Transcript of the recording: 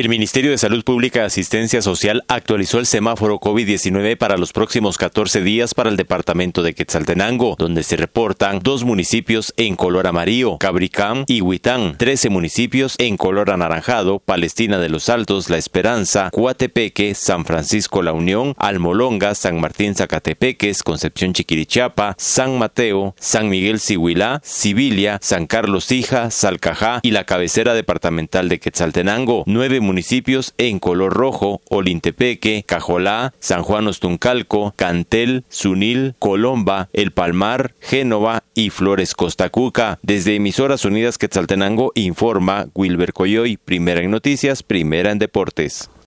El Ministerio de Salud Pública Asistencia Social actualizó el semáforo COVID-19 para los próximos 14 días para el departamento de Quetzaltenango, donde se reportan dos municipios en color amarillo, Cabricán y Huitán, 13 municipios en color anaranjado, Palestina de los Altos, La Esperanza, Coatepeque, San Francisco La Unión, Almolonga, San Martín Zacatepeques, Concepción Chiquirichapa, San Mateo, San Miguel Sihuilá, Sibilia, San Carlos Hija, Salcajá y la cabecera departamental de Quetzaltenango, municipios en color rojo, Olintepeque, Cajolá, San Juan Ostuncalco, Cantel, Sunil, Colomba, El Palmar, Génova y Flores Costacuca. Desde Emisoras Unidas Quetzaltenango informa Wilber Coyoy, primera en noticias, primera en deportes.